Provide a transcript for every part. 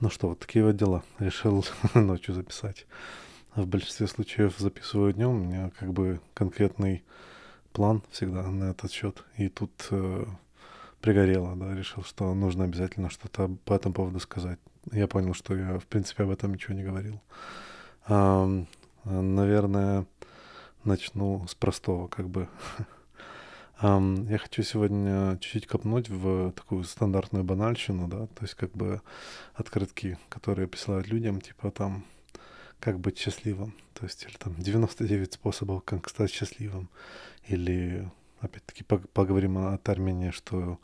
Ну что, вот такие вот дела. Решил ночью записать. В большинстве случаев записываю днем. У меня как бы конкретный план всегда на этот счет. И тут э, пригорело, да, решил, что нужно обязательно что-то по этому поводу сказать. Я понял, что я, в принципе, об этом ничего не говорил. А, наверное, начну с простого, как бы. Я хочу сегодня чуть-чуть копнуть в такую стандартную банальщину, да, то есть как бы открытки, которые присылают людям, типа там, как быть счастливым, то есть или там 99 способов, как стать счастливым, или опять-таки поговорим о термине, что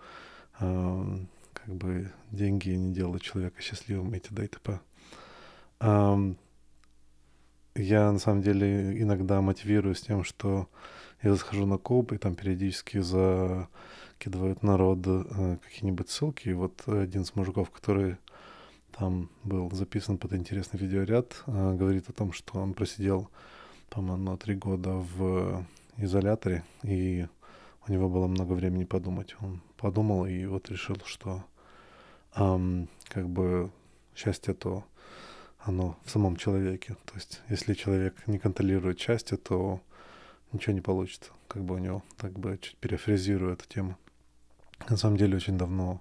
э, как бы деньги не делают человека счастливым и т.д. и т.п. Я на самом деле иногда мотивируюсь тем, что я захожу на коп, и там периодически закидывают народ э, какие-нибудь ссылки. И вот один из мужиков, который там был записан под интересный видеоряд, э, говорит о том, что он просидел, по-моему, три года в изоляторе, и у него было много времени подумать. Он подумал и вот решил, что эм, как бы счастье то оно в самом человеке. То есть, если человек не контролирует счастье, то ничего не получится, как бы у него, так бы чуть перефразирую эту тему. На самом деле очень давно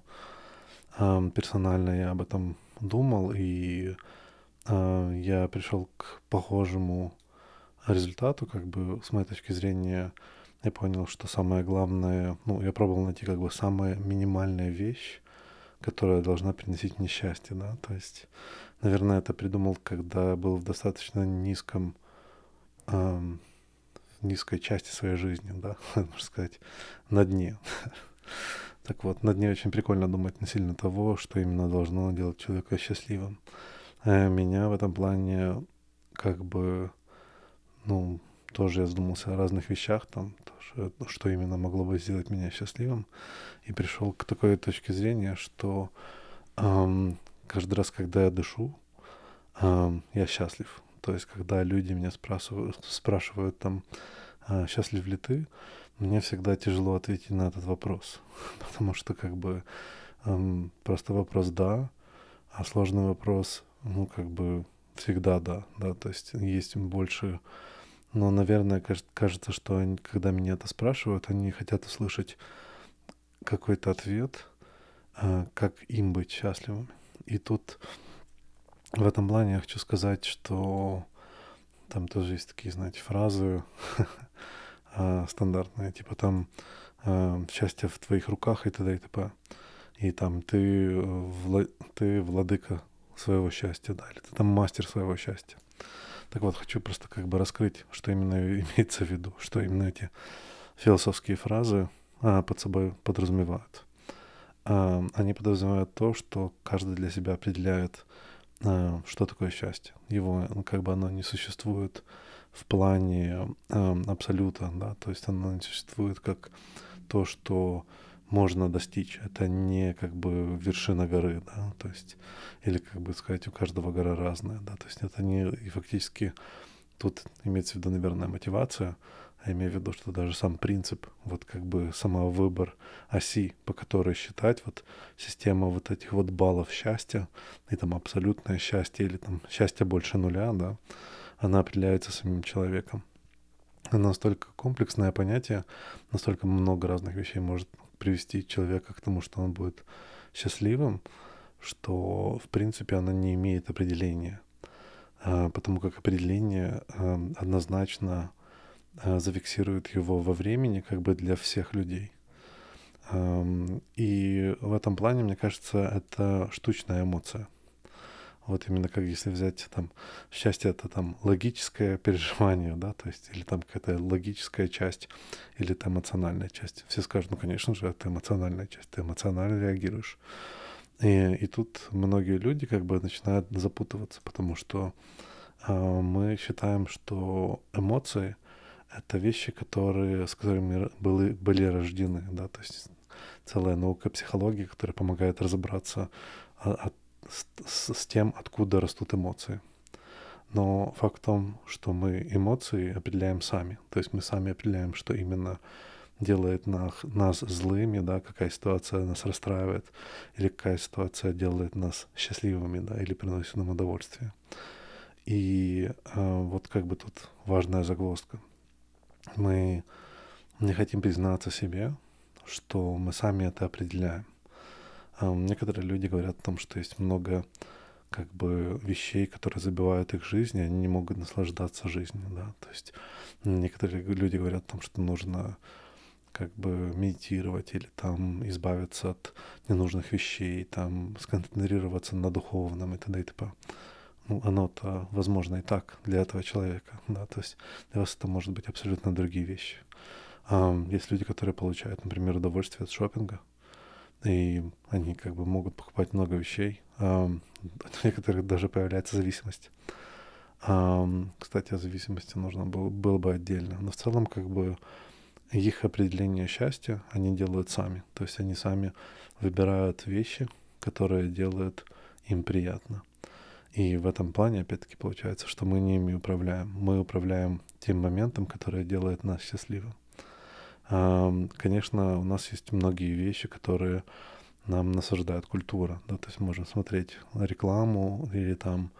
э, персонально я об этом думал, и э, я пришел к похожему результату, как бы с моей точки зрения, я понял, что самое главное, ну, я пробовал найти как бы самая минимальная вещь, которая должна приносить мне счастье, да, то есть, наверное, это придумал, когда был в достаточно низком эм, низкой части своей жизни, да, можно сказать, на дне. Так вот, на дне очень прикольно думать не сильно того, что именно должно делать человека счастливым. А меня в этом плане как бы, ну, тоже я задумался о разных вещах, там, тоже, что именно могло бы сделать меня счастливым, и пришел к такой точке зрения, что эм, каждый раз, когда я дышу, эм, я счастлив. То есть, когда люди меня спрашивают, спрашивают там, а, счастлив ли ты, мне всегда тяжело ответить на этот вопрос. Потому что как бы эм, простой вопрос «да», а сложный вопрос, ну, как бы всегда «да», да, то есть есть больше... Но, наверное, кажется, что они, когда меня это спрашивают, они хотят услышать какой-то ответ, э, как им быть счастливыми. И тут в этом плане я хочу сказать, что там тоже есть такие, знаете, фразы а, стандартные, типа там а, «счастье в твоих руках» и т.д. и т.п. И там ты, вла- ты владыка своего счастья, да, или ты там мастер своего счастья. Так вот, хочу просто как бы раскрыть, что именно имеется в виду, что именно эти философские фразы а, под собой подразумевают. А, они подразумевают то, что каждый для себя определяет а, что такое счастье. Его, ну, как бы оно не существует в плане э, абсолюта, да, то есть оно не существует как то, что можно достичь. Это не как бы вершина горы, да, то есть, или как бы сказать, у каждого гора разная, да, то есть это не, и фактически тут имеется в виду, наверное, мотивация, я имею в виду, что даже сам принцип, вот как бы сама выбор оси, по которой считать, вот система вот этих вот баллов счастья, и там абсолютное счастье, или там счастье больше нуля, да, она определяется самим человеком. Она настолько комплексное понятие, настолько много разных вещей может привести человека к тому, что он будет счастливым, что, в принципе, она не имеет определения, а, потому как определение а, однозначно зафиксирует его во времени как бы для всех людей. И в этом плане, мне кажется, это штучная эмоция. Вот именно как если взять там счастье это там логическое переживание, да, то есть или там какая-то логическая часть, или это эмоциональная часть. Все скажут, ну, конечно же, это эмоциональная часть, ты эмоционально реагируешь. И, и тут многие люди как бы начинают запутываться, потому что э, мы считаем, что эмоции это вещи, которые, с которыми были, были рождены, да, то есть целая наука психологии, которая помогает разобраться от, с, с тем, откуда растут эмоции. Но факт в том, что мы эмоции определяем сами, то есть мы сами определяем, что именно делает нас, нас злыми, да, какая ситуация нас расстраивает, или какая ситуация делает нас счастливыми, да, или приносит нам удовольствие. И э, вот как бы тут важная загвоздка. Мы не хотим признаться себе, что мы сами это определяем. Э, некоторые люди говорят о том, что есть много как бы вещей, которые забивают их жизнь, и они не могут наслаждаться жизнью, да. То есть некоторые люди говорят о том, что нужно как бы медитировать или там избавиться от ненужных вещей, там сконцентрироваться на духовном и т.д. и т.п. Ну, оно-то возможно и так для этого человека, да, то есть для вас это может быть абсолютно другие вещи. А, есть люди, которые получают, например, удовольствие от шопинга, и они как бы могут покупать много вещей, а, у некоторых даже появляется зависимость. А, кстати, о зависимости нужно было, было бы отдельно, но в целом как бы их определение счастья они делают сами. То есть они сами выбирают вещи, которые делают им приятно. И в этом плане, опять-таки, получается, что мы не ими управляем. Мы управляем тем моментом, который делает нас счастливым. Конечно, у нас есть многие вещи, которые нам насаждает культура. Да? То есть можем смотреть рекламу или там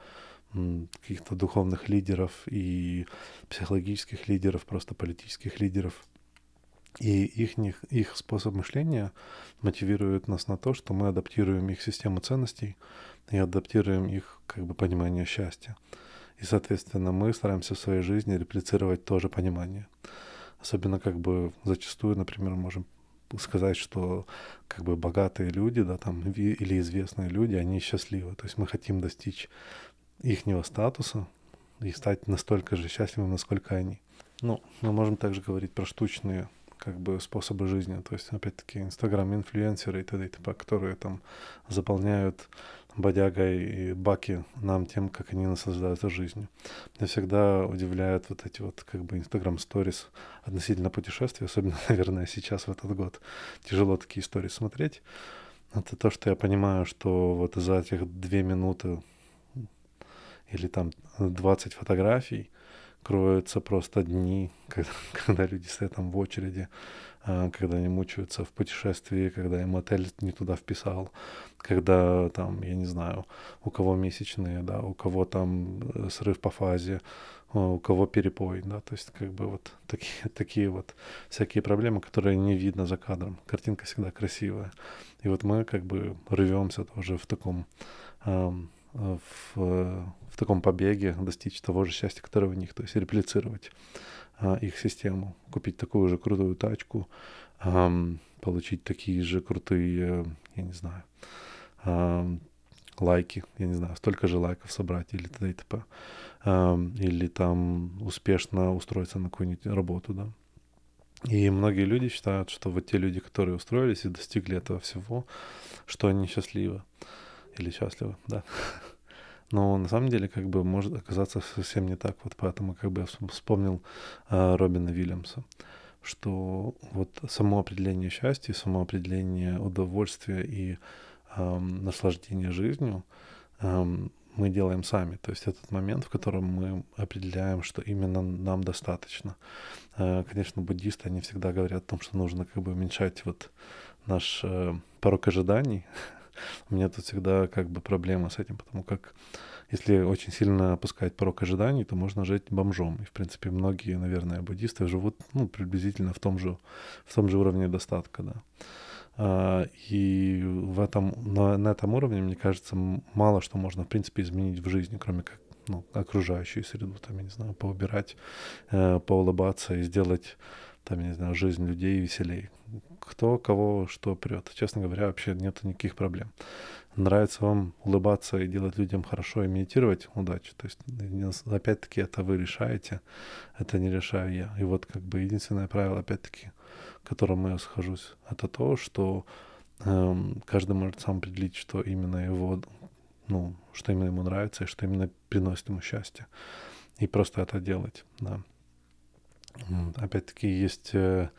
каких-то духовных лидеров и психологических лидеров, просто политических лидеров – и их, их способ мышления мотивирует нас на то, что мы адаптируем их систему ценностей и адаптируем их как бы понимание счастья. И, соответственно, мы стараемся в своей жизни реплицировать то же понимание. Особенно как бы зачастую, например, можем сказать, что как бы богатые люди, да, там, или известные люди, они счастливы. То есть мы хотим достичь ихнего статуса и стать настолько же счастливым, насколько они. Ну, мы можем также говорить про штучные как бы способы жизни. То есть, опять-таки, инстаграм-инфлюенсеры и т.д. и которые там заполняют бодягой и баки нам тем, как они наслаждаются жизнью. Меня всегда удивляют вот эти вот как бы инстаграм сторис относительно путешествий, особенно, наверное, сейчас в этот год. Тяжело такие истории смотреть. Это то, что я понимаю, что вот за этих две минуты или там 20 фотографий кроются просто дни, когда, когда люди стоят там в очереди, а, когда они мучаются в путешествии, когда им отель не туда вписал, когда там, я не знаю, у кого месячные, да, у кого там э, срыв по фазе, а, у кого перепой, да, то есть как бы вот такие, такие вот всякие проблемы, которые не видно за кадром. Картинка всегда красивая. И вот мы как бы рвемся тоже в таком в, в таком побеге достичь того же счастья, которое у них, то есть реплицировать а, их систему, купить такую же крутую тачку, а, получить такие же крутые, я не знаю, а, лайки, я не знаю, столько же лайков собрать или т.д. и т.п. Или там успешно устроиться на какую-нибудь работу, да. И многие люди считают, что вот те люди, которые устроились и достигли этого всего, что они счастливы или счастливы, да. Но на самом деле как бы может оказаться совсем не так. Вот поэтому как бы я вспомнил э, Робина Вильямса, что вот само определение счастья, само определение удовольствия и э, наслаждения жизнью э, мы делаем сами. То есть этот момент, в котором мы определяем, что именно нам достаточно. Э, конечно, буддисты, они всегда говорят о том, что нужно как бы уменьшать вот наш э, порог ожиданий, У меня тут всегда как бы проблема с этим, потому как если очень сильно опускать порог ожиданий, то можно жить бомжом. И, в принципе, многие, наверное, буддисты живут ну, приблизительно в том же, в том же уровне достатка, да. А, и в этом, на, на этом уровне, мне кажется, мало что можно, в принципе, изменить в жизни, кроме как ну, окружающую среду, там, я не знаю, поубирать, э, поулыбаться и сделать там, я не знаю, жизнь людей веселее. Кто кого что прет. Честно говоря, вообще нет никаких проблем. Нравится вам улыбаться и делать людям хорошо и медитировать, удачи. То есть, опять-таки, это вы решаете, это не решаю я. И вот как бы единственное правило, опять-таки, которому я схожусь, это то, что эм, каждый может сам определить, что именно его, ну, что именно ему нравится и что именно приносит ему счастье. И просто это делать, да. Опять-таки есть э,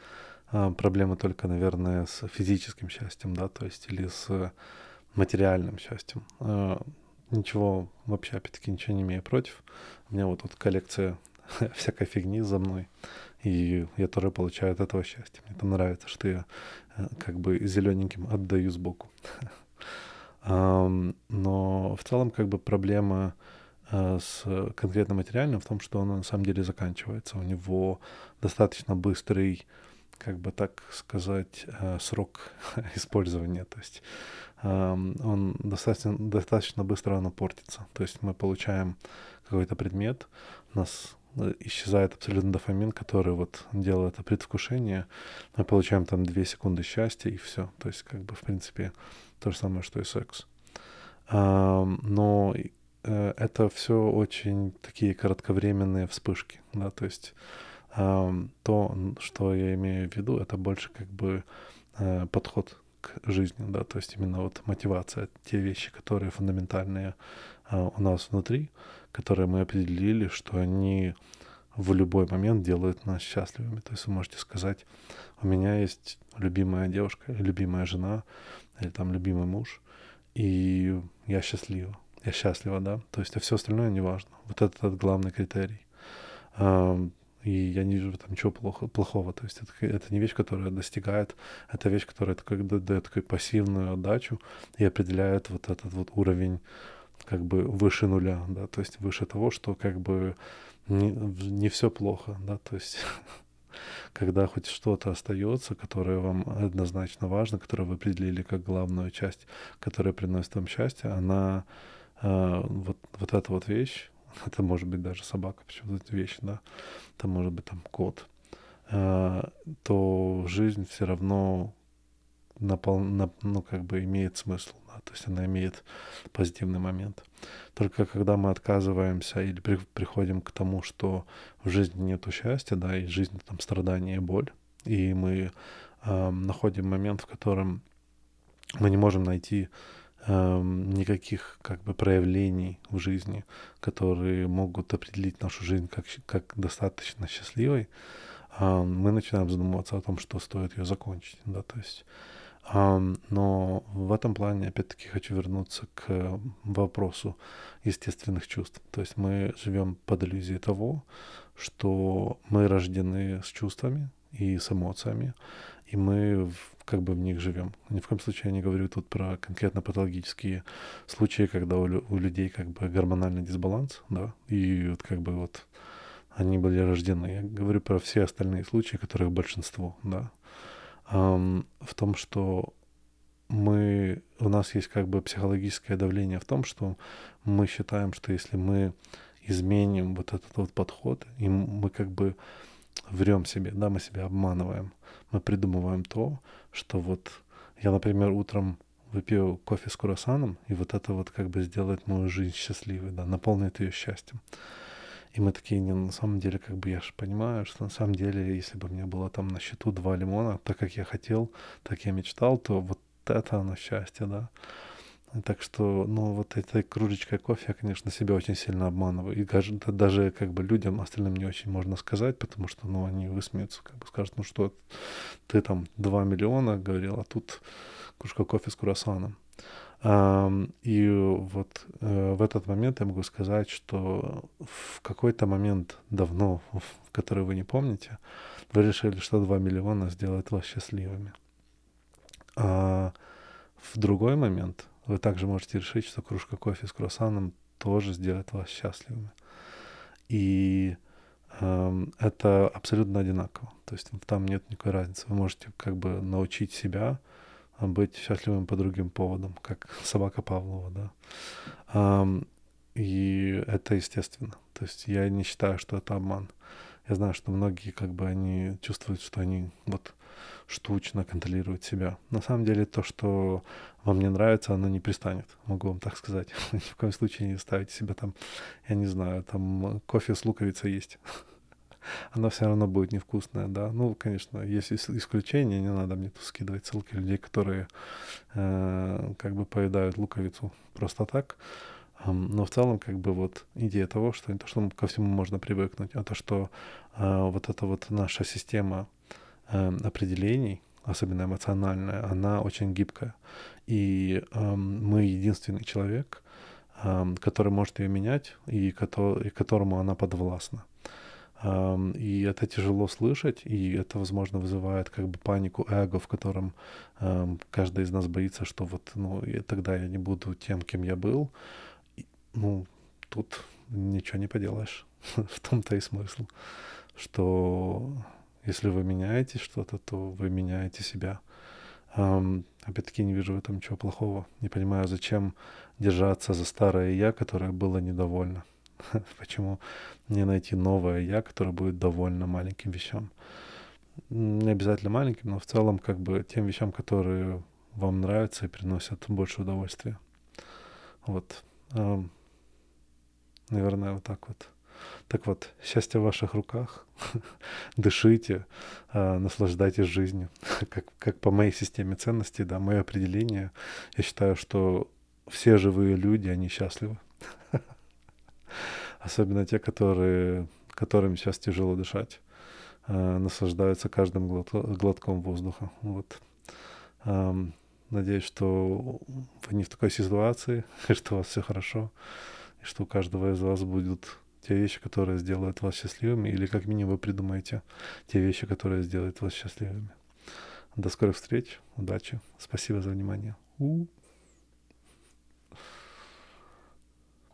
а, проблемы только, наверное, с физическим счастьем, да, то есть или с материальным счастьем. А, ничего, вообще, опять-таки, ничего не имею против. У меня вот тут коллекция всякой фигни за мной. И я тоже получаю от этого счастье. Мне там нравится, что я э, как бы зелененьким отдаю сбоку. Но в целом как бы проблема э, с конкретно материальным в том, что он на самом деле заканчивается. У него достаточно быстрый, как бы так сказать, э, срок использования. То есть он достаточно, достаточно быстро оно портится. То есть мы получаем какой-то предмет, у нас э, исчезает абсолютно дофамин, который вот делает это предвкушение. Мы получаем там две секунды счастья и все. То есть как бы в принципе то же самое, что и секс. Но э, это все очень такие кратковременные вспышки, да, то есть то, что я имею в виду, это больше как бы э, подход к жизни, да, то есть именно вот мотивация, те вещи, которые фундаментальные а, у нас внутри, которые мы определили, что они в любой момент делают нас счастливыми. То есть вы можете сказать, у меня есть любимая девушка, любимая жена, или там любимый муж, и я счастлива. Я счастлива, да. То есть, а все остальное не важно. Вот это, этот главный критерий. И я не вижу там ничего плохо, плохого. То есть это, это не вещь, которая достигает, это вещь, которая как, дает такую пассивную отдачу и определяет вот этот вот уровень как бы выше нуля, да, то есть выше того, что как бы не, не все плохо, да, то есть когда хоть что-то остается, которое вам однозначно важно, которое вы определили как главную часть, которая приносит вам счастье, она э, вот, вот эта вот вещь, это может быть даже собака, почему то вещь, да, это может быть там кот, э, то жизнь все равно напол, на, ну, как бы имеет смысл, да, то есть она имеет позитивный момент. Только когда мы отказываемся или при, приходим к тому, что в жизни нет счастья, да, и жизнь там страдания и боль, и мы э, находим момент, в котором мы не можем найти никаких как бы проявлений в жизни, которые могут определить нашу жизнь как, как достаточно счастливой, мы начинаем задумываться о том, что стоит ее закончить, да, то есть но в этом плане, опять-таки, хочу вернуться к вопросу естественных чувств. То есть мы живем под иллюзией того, что мы рождены с чувствами и с эмоциями, и мы как бы в них живем. Ни в коем случае я не говорю тут про конкретно патологические случаи, когда у, у людей как бы гормональный дисбаланс, да, и вот как бы вот они были рождены. Я говорю про все остальные случаи, которых большинство, да. Um, в том, что мы, у нас есть как бы психологическое давление в том, что мы считаем, что если мы изменим вот этот вот подход, и мы как бы врем себе, да, мы себя обманываем. Мы придумываем то, что вот я, например, утром выпью кофе с круассаном, и вот это вот как бы сделает мою жизнь счастливой, да, наполнит ее счастьем. И мы такие, не, на самом деле, как бы я же понимаю, что на самом деле, если бы у меня было там на счету два лимона, так как я хотел, так я мечтал, то вот это оно счастье, да. Так что, ну, вот этой кружечкой кофе я, конечно, себя очень сильно обманываю. И даже, даже как бы людям остальным не очень можно сказать, потому что, ну, они высмеются, как бы скажут, ну что, ты там 2 миллиона говорил, а тут кружка кофе с круассаном. И вот э, в этот момент я могу сказать, что в какой-то момент давно, в который вы не помните, вы решили, что 2 миллиона сделает вас счастливыми. А в другой момент вы также можете решить, что кружка кофе с круассаном тоже сделает вас счастливыми. И э, это абсолютно одинаково. То есть там нет никакой разницы. Вы можете как бы научить себя быть счастливым по другим поводам, как собака Павлова, да. Um, и это естественно. То есть я не считаю, что это обман. Я знаю, что многие как бы они чувствуют, что они вот штучно контролируют себя. На самом деле то, что вам не нравится, оно не пристанет, могу вам так сказать. Ни в коем случае не ставите себя там, я не знаю, там кофе с луковицей есть. Оно все равно будет невкусное, да. Ну, конечно, есть исключения, не надо мне тут скидывать ссылки людей, которые э, как бы поедают луковицу просто так. Но в целом, как бы вот идея того, что не то, что ко всему можно привыкнуть, а то, что э, вот эта вот наша система э, определений, особенно эмоциональная, она очень гибкая. И э, мы единственный человек, э, который может ее менять и, который, и которому она подвластна. И это тяжело слышать, и это, возможно, вызывает как бы панику эго, в котором каждый из нас боится, что вот, ну, и тогда я не буду тем, кем я был. Ну, тут ничего не поделаешь. в том-то и смысл, что если вы меняете что-то, то вы меняете себя. Опять-таки не вижу в этом ничего плохого. Не понимаю, зачем держаться за старое я, которое было недовольно. Почему не найти новое я, которое будет довольно маленьким вещам? Не обязательно маленьким, но в целом как бы тем вещам, которые вам нравятся и приносят больше удовольствия. Вот. Наверное, вот так вот. Так вот, счастье в ваших руках. Дышите, э, наслаждайтесь жизнью. как, как по моей системе ценностей, да, мое определение, я считаю, что все живые люди, они счастливы. Особенно те, которые, которым сейчас тяжело дышать, э, наслаждаются каждым глот, глотком воздуха. Вот. Надеюсь, что вы не в такой ситуации, что у вас все хорошо, и что у каждого из вас будут те вещи, которые сделают вас счастливыми, или как минимум вы придумаете те вещи, которые сделают вас счастливыми. До скорых встреч, удачи, спасибо за внимание. У-у.